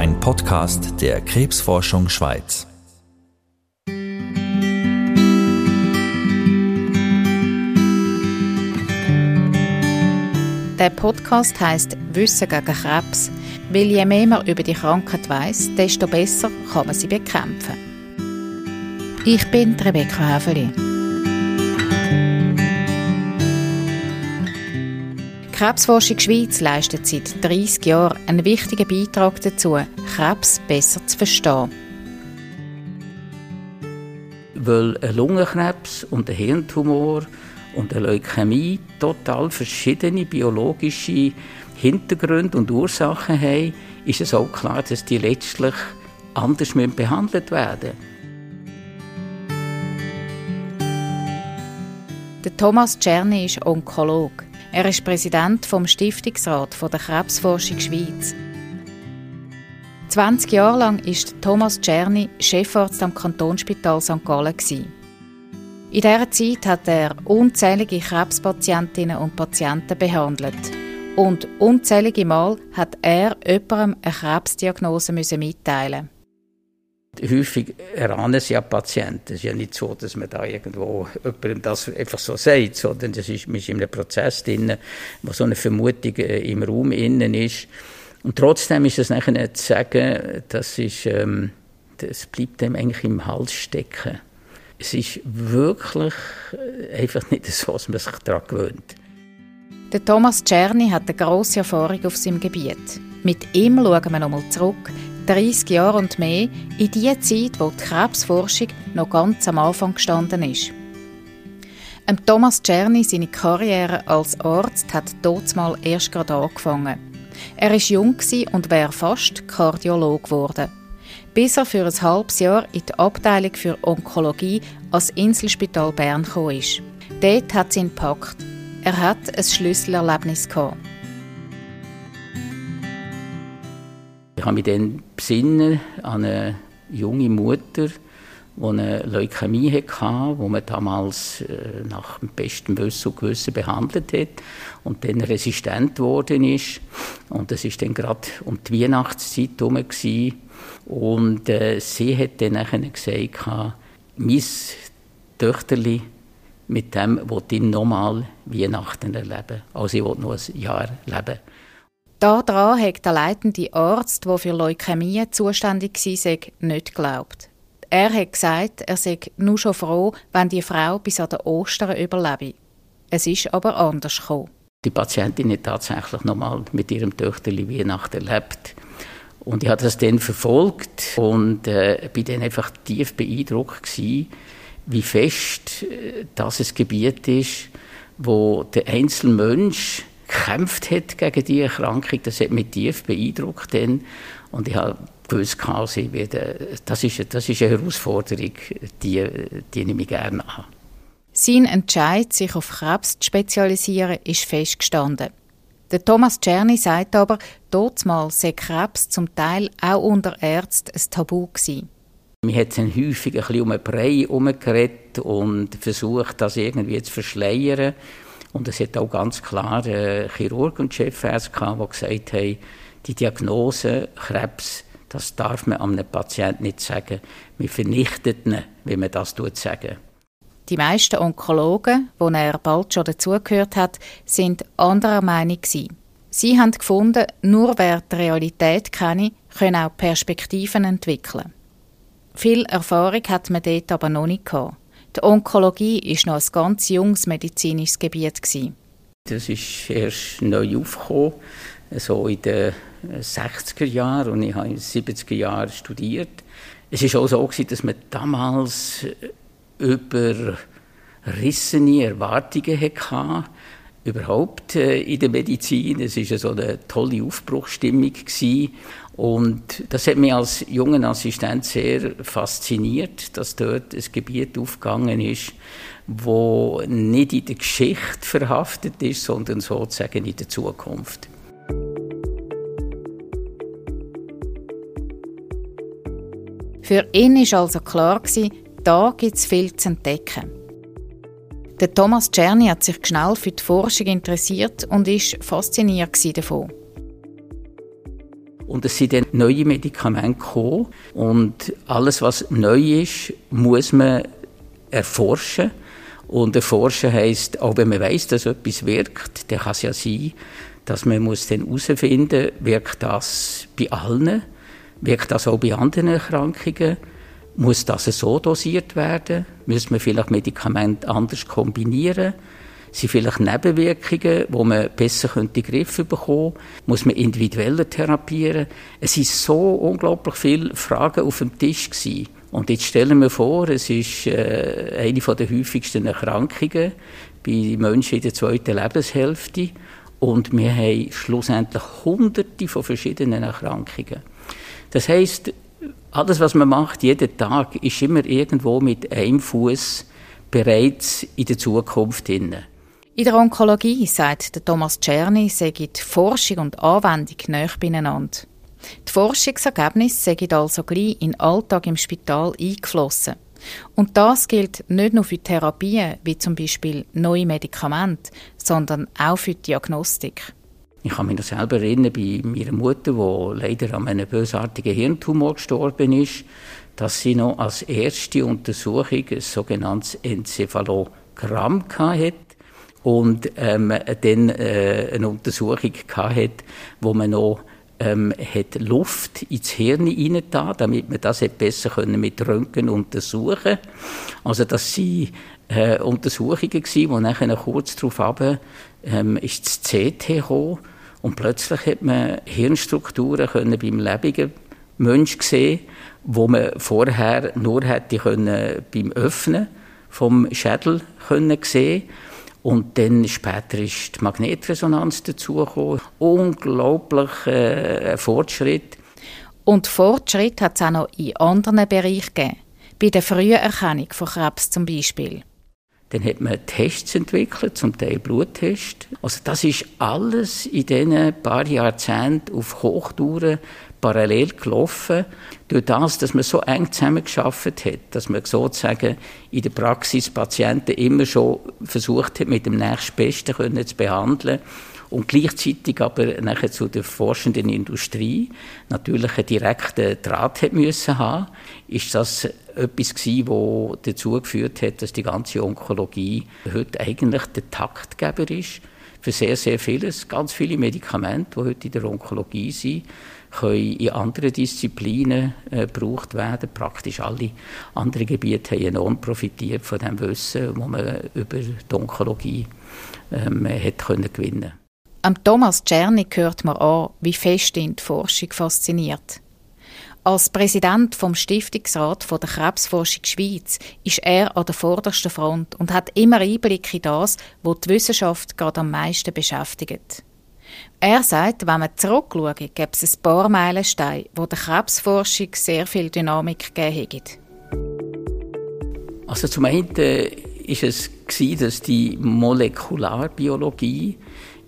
ein Podcast der Krebsforschung Schweiz. Der Podcast heißt Wissen gegen Krebs, weil je mehr man über die Krankheit weiß, desto besser kann man sie bekämpfen. Ich bin Rebecca Häfeli. Krebsforschung Schweiz leistet seit 30 Jahren einen wichtigen Beitrag dazu, Krebs besser zu verstehen. Weil ein Lungenkrebs und ein Hirntumor und eine Leukämie total verschiedene biologische Hintergründe und Ursachen haben, ist es auch klar, dass die letztlich anders behandelt werden Der Thomas Czerny ist Onkolog. Er ist Präsident vom Stiftungsrat der Krebsforschung Schweiz. 20 Jahre lang ist Thomas Czerny Chefarzt am Kantonsspital St. Gallen. In dieser Zeit hat er unzählige Krebspatientinnen und Patienten behandelt. Und unzählige Mal hat er jemandem eine Krebsdiagnose mitteilen Häufig erahnen sie ja Patienten. Es ist ja nicht so, dass man da irgendwo jemandem das einfach so sagt, sondern das ist, man ist in einem Prozess drin, wo so eine Vermutung äh, im Raum innen ist. Und trotzdem ist es nachher zu sagen, das, ist, ähm, das bleibt dem eigentlich im Hals stecken. Es ist wirklich äh, einfach nicht so, dass man sich daran gewöhnt. Der Thomas Czerny hat eine grosse Erfahrung auf seinem Gebiet. Mit ihm schauen wir nochmal zurück 30 Jahre und mehr in die Zeit, wo die Krebsforschung noch ganz am Anfang gestanden ist. Ähm, Thomas Czerny, seine Karriere als Arzt, hat mal erst gerade angefangen. Er war jung und wäre fast Kardiolog geworden. Bis er für ein halbes Jahr in die Abteilung für Onkologie als Inselspital Bern kam. Dort hat ihn gepackt. Er hat ein Schlüsselerlebnis gehabt. Ich habe mich dann besinnen an eine junge Mutter, die eine Leukämie hatte, wo man damals äh, nach bestem Wissen und Gewissen behandelt hat und dann resistent geworden ist. Und das ist dann gerade um die Weihnachtszeit herum. Und äh, sie hat dann gesagt, mein Töchterli, mit dem will ich nochmal Weihnachten erleben. Also ich will noch ein Jahr leben. Daran hat der leitende Arzt, der für Leukämie zuständig war, nicht geglaubt. Er hat gesagt, er sei nur schon froh, wenn die Frau bis an den Ostern überlebe. Es ist aber anders gekommen. Die Patientin hat tatsächlich nochmal mit ihrem Töchterli Weihnachten erlebt. Und ich habe das dann verfolgt und äh, bin dann einfach tief beeindruckt gewesen, wie fest äh, das ein Gebiet ist, wo der einzelne Mensch gekämpft hat gegen diese Erkrankung. Das hat mich tief beeindruckt. Dann. Und ich habe gewusst, also, das, ist, das ist eine Herausforderung, die, die nehme ich gerne an. Sein Entscheid, sich auf Krebs zu spezialisieren, ist festgestanden. Der Thomas Czerny sagt aber, mal sei Krebs zum Teil auch unter Ärzten ein Tabu gewesen. Man hat dann häufig ein bisschen um einen Brei herumgeredet und versucht, das irgendwie zu verschleiern. Und es hat auch ganz klar äh, Chirurgen und Chefärzte gehabt, die gesagt haben, die Diagnose Krebs, das darf man einem Patienten nicht sagen. Wir vernichten ihn, wie man das sagen. Die meisten Onkologen, die er bald schon dazugehört hat, sind anderer Meinung gewesen. Sie haben gefunden, nur wer die Realität kenne, könne auch Perspektiven entwickeln. Viel Erfahrung hat man dort aber noch nicht gehabt. Die Onkologie ist noch ein ganz junges medizinisches Gebiet. Das ist erst neu aufgekommen, so in den 60er Jahren und ich habe in den 70er Jahren studiert. Es war auch so, dass man damals überrissene Erwartungen hatte, überhaupt äh, in der Medizin. Es war so eine tolle Aufbruchsstimmung. Und das hat mich als junger Assistent sehr fasziniert, dass dort ein Gebiet aufgegangen ist, wo nicht in der Geschichte verhaftet ist, sondern sozusagen in der Zukunft. Für ihn war also klar, da gibt es viel zu entdecken. Der Thomas Czerny hat sich schnell für die Forschung interessiert und ist fasziniert davon. Und es sind dann neue Medikamente gekommen. Und alles, was neu ist, muss man erforschen. Und erforschen heisst, auch wenn man weiß, dass etwas wirkt, dann kann es ja sein, dass man muss dann herausfinden, wirkt das bei allen, wirkt das auch bei anderen Erkrankungen, muss das so dosiert werden, muss man vielleicht Medikamente anders kombinieren, sind vielleicht Nebenwirkungen, wo man besser in den Griff bekommen könnte, muss man individueller therapieren. Es sind so unglaublich viele Fragen auf dem Tisch gewesen. Und jetzt stellen wir vor, es ist äh, eine der häufigsten Erkrankungen bei Menschen in der zweiten Lebenshälfte. Und wir haben schlussendlich hunderte von verschiedenen Erkrankungen. Das heißt, alles, was man macht, jeden Tag, ist immer irgendwo mit einem Fuß bereits in der Zukunft drin. In der Onkologie, sagt Thomas Czerny, die Forschung und Anwendung näher beieinander. Die Forschungsergebnisse sind also gleich in den Alltag im Spital eingeflossen. Und das gilt nicht nur für Therapien, wie zum Beispiel neue Medikamente, sondern auch für die Diagnostik. Ich kann mich noch selber erinnern, bei meiner Mutter, die leider an einem bösartigen Hirntumor gestorben ist, dass sie noch als erste Untersuchung ein sogenanntes Enzephalogramm hatte und ähm, dann äh, eine Untersuchung hatte, wo man noch ähm, hat Luft ins Hirn hineingetan, damit man das besser mit Röntgen untersuchen. Also das waren äh, Untersuchungen, gewesen, wo nachher kurz darauf ähm, ist das CT gekommen und plötzlich hat man Hirnstrukturen können beim lebenden Mensch sehen, wo man vorher nur hätte können beim Öffnen vom Schädel können sehen und dann später ist die Magnetresonanz dazugekommen. Unglaublich äh, Fortschritt. Und Fortschritt hat es auch noch in anderen Bereichen gegeben. Bei der Früherkennung von Krebs zum Beispiel. Dann hat man Tests entwickelt, zum Teil Bluttests. Also das ist alles in diesen paar Jahrzehnten auf Hochtouren parallel gelaufen. Durch das, dass man so eng zusammengearbeitet hat, dass man sozusagen in der Praxis Patienten immer schon versucht hat, mit dem nächstbesten zu behandeln und gleichzeitig aber nachher zu der forschenden Industrie natürlich einen direkten Draht hat müssen haben, ist das etwas gewesen, was dazu geführt hat, dass die ganze Onkologie heute eigentlich der Taktgeber ist für sehr, sehr vieles. Ganz viele Medikamente, die heute in der Onkologie sind, können in anderen Disziplinen äh, gebraucht werden. Praktisch alle anderen Gebiete haben enorm profitiert von dem Wissen, das man über die Onkologie ähm, hat können gewinnen Am Thomas Czerny hört man an, wie fest ihn die Forschung fasziniert. Als Präsident vom Stiftungsrat der Krebsforschung Schweiz ist er an der vordersten Front und hat immer Einblick in das, was die Wissenschaft gerade am meisten beschäftigt. Er sagt, wenn man zurückschaut, gäbe es ein paar Meilensteine, wo der Krebsforschung sehr viel Dynamik gegeben hat. Also zum einen war es, dass die Molekularbiologie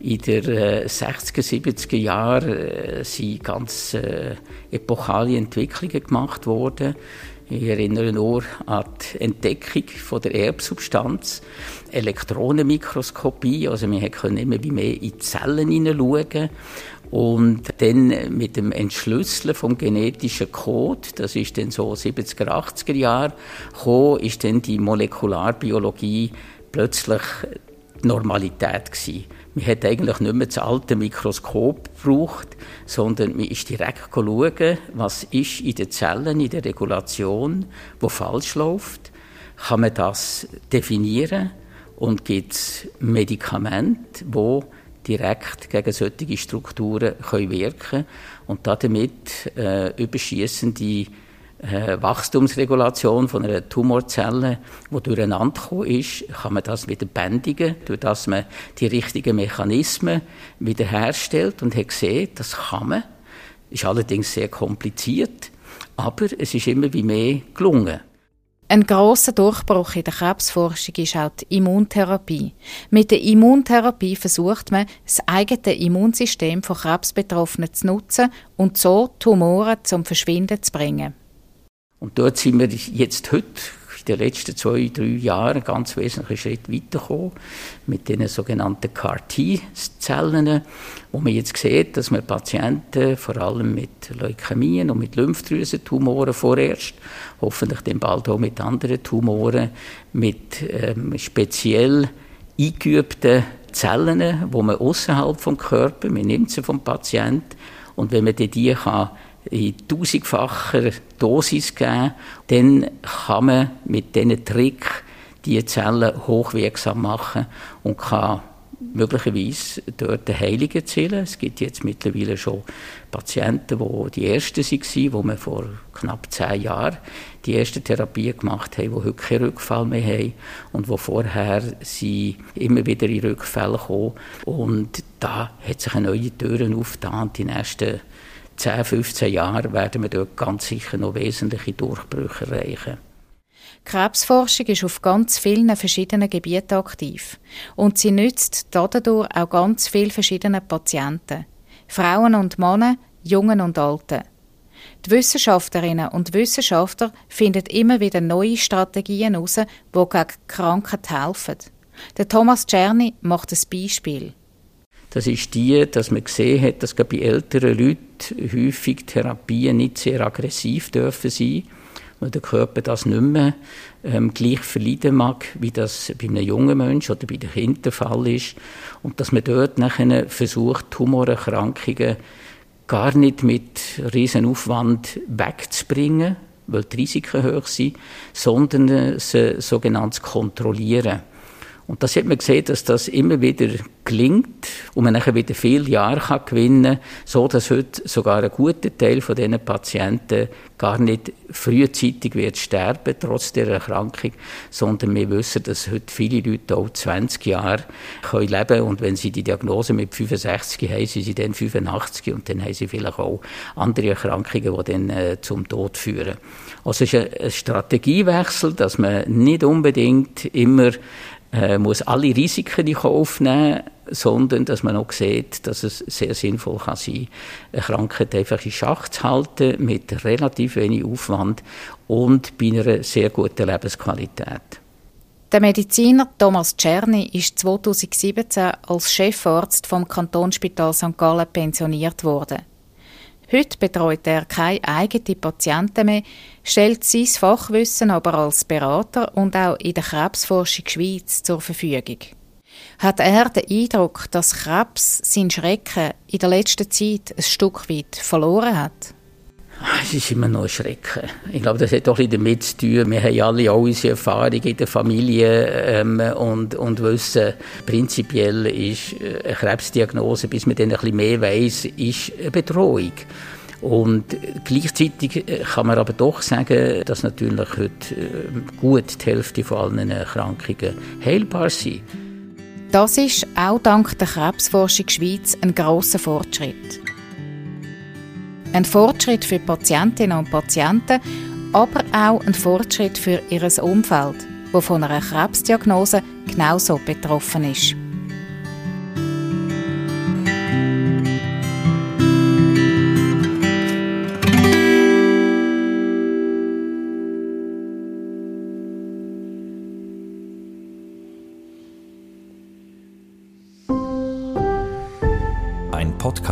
in den 60er, 70er Jahren äh, ganz äh, epochale Entwicklungen gemacht worden. Ich erinnere nur an die Entdeckung von der Erbsubstanz, Elektronenmikroskopie, also wir können immer wie mehr in die Zellen hineinschauen und dann mit dem Entschlüsseln vom genetischen Code, das ist dann so 70er, 80er Jahre gekommen, ist dann die Molekularbiologie plötzlich die Normalität gewesen. Man hat eigentlich nicht mehr das alte Mikroskop gebraucht, sondern man ist direkt schauen, was ist in den Zellen, in der Regulation, wo falsch läuft. Kann man das definieren und gibt es Medikamente, wo direkt gegen solche Strukturen wirken können und damit äh, überschießende äh, Wachstumsregulation von einer Tumorzelle, die durcheinander ist, kann man das wieder bändigen, durch dass man die richtigen Mechanismen wiederherstellt und hat gesehen, das kann man. Ist allerdings sehr kompliziert, aber es ist immer wie mehr gelungen. Ein grosser Durchbruch in der Krebsforschung ist auch die Immuntherapie. Mit der Immuntherapie versucht man, das eigene Immunsystem von Krebsbetroffenen zu nutzen und so Tumoren zum Verschwinden zu bringen. Und dort sind wir jetzt heute in den letzten zwei, drei Jahren einen ganz wesentlichen Schritt weitergekommen mit den sogenannten CAR-T-Zellen, wo man jetzt sieht, dass man Patienten vor allem mit Leukämien und mit Lymphdrüsentumoren vorerst, hoffentlich dann bald auch mit anderen Tumoren, mit ähm, speziell eingeübten Zellen, wo man außerhalb vom Körper, man nimmt sie vom Patienten und wenn man die kann in tausendfacher Dosis geben, dann kann man mit diesen Trick die Zellen hochwirksam machen und kann möglicherweise dort eine Heilung erzielen. Es gibt jetzt mittlerweile schon Patienten, die die ersten waren, wo wir vor knapp zehn Jahren die erste Therapie gemacht haben, die heute keinen Rückfall mehr haben und wo vorher sie immer wieder in Rückfälle kommen. Und da hat sich eine neue Türen aufgetan. Die nächsten 10, 15 Jahren werden wir dort ganz sicher noch wesentliche Durchbrüche erreichen. Krebsforschung ist auf ganz vielen verschiedenen Gebieten aktiv und sie nützt dadurch auch ganz viele verschiedene Patienten. Frauen und Männer, Jungen und Alten. Die Wissenschaftlerinnen und Wissenschaftler finden immer wieder neue Strategien heraus, die gegen Krankheit helfen. Der Thomas Czerny macht ein Beispiel. Das ist die, dass man gesehen hat, dass bei älteren Leuten häufig Therapien nicht sehr aggressiv dürfen sein weil der Körper das nicht mehr ähm, gleich verleiden mag, wie das bei einem jungen Menschen oder bei den Kindern der Fall ist. Und dass man dort nachher versucht, Tumorerkrankungen gar nicht mit riesen Aufwand wegzubringen, weil die Risiken hoch sind, sondern sie sogenannt zu kontrollieren. Und das hat man gesehen, dass das immer wieder gelingt und man nachher wieder viele Jahre kann gewinnen kann, so dass heute sogar ein guter Teil von diesen Patienten gar nicht frühzeitig wird sterben, trotz der Erkrankung, sondern wir wissen, dass heute viele Leute auch 20 Jahre können leben können und wenn sie die Diagnose mit 65 haben, sind sie dann 85 und dann haben sie vielleicht auch andere Erkrankungen, die dann äh, zum Tod führen. Also es ist ein Strategiewechsel, dass man nicht unbedingt immer äh, muss alle Risiken in Kauf nehmen, sondern dass man auch sieht, dass es sehr sinnvoll kann sein, eine Krankheit einfach in Schach zu halten mit relativ wenig Aufwand und bei einer sehr guten Lebensqualität. Der Mediziner Thomas Czerny ist 2017 als Chefarzt vom Kantonsspital St. Gallen pensioniert worden. Heute betreut er keine eigenen Patienten mehr, stellt sein Fachwissen aber als Berater und auch in der Krebsforschung Schweiz zur Verfügung. Hat er den Eindruck, dass Krebs seinen Schrecken in der letzten Zeit ein Stück weit verloren hat? Es ist immer noch Schrecken. Ich glaube, das hat doch ein damit zu tun. Wir haben alle auch unsere Erfahrungen in der Familie ähm, und, und wissen, prinzipiell ist äh, eine Krebsdiagnose, bis man dann ein bisschen mehr weiß, ist eine Bedrohung. Und gleichzeitig äh, kann man aber doch sagen, dass natürlich heute äh, gut die Hälfte von allen Erkrankungen heilbar sind. Das ist auch dank der Krebsforschung Schweiz ein grosser Fortschritt. Ein Fortschritt für Patientinnen und Patienten, aber auch ein Fortschritt für ihr Umfeld, das von einer Krebsdiagnose genauso betroffen ist.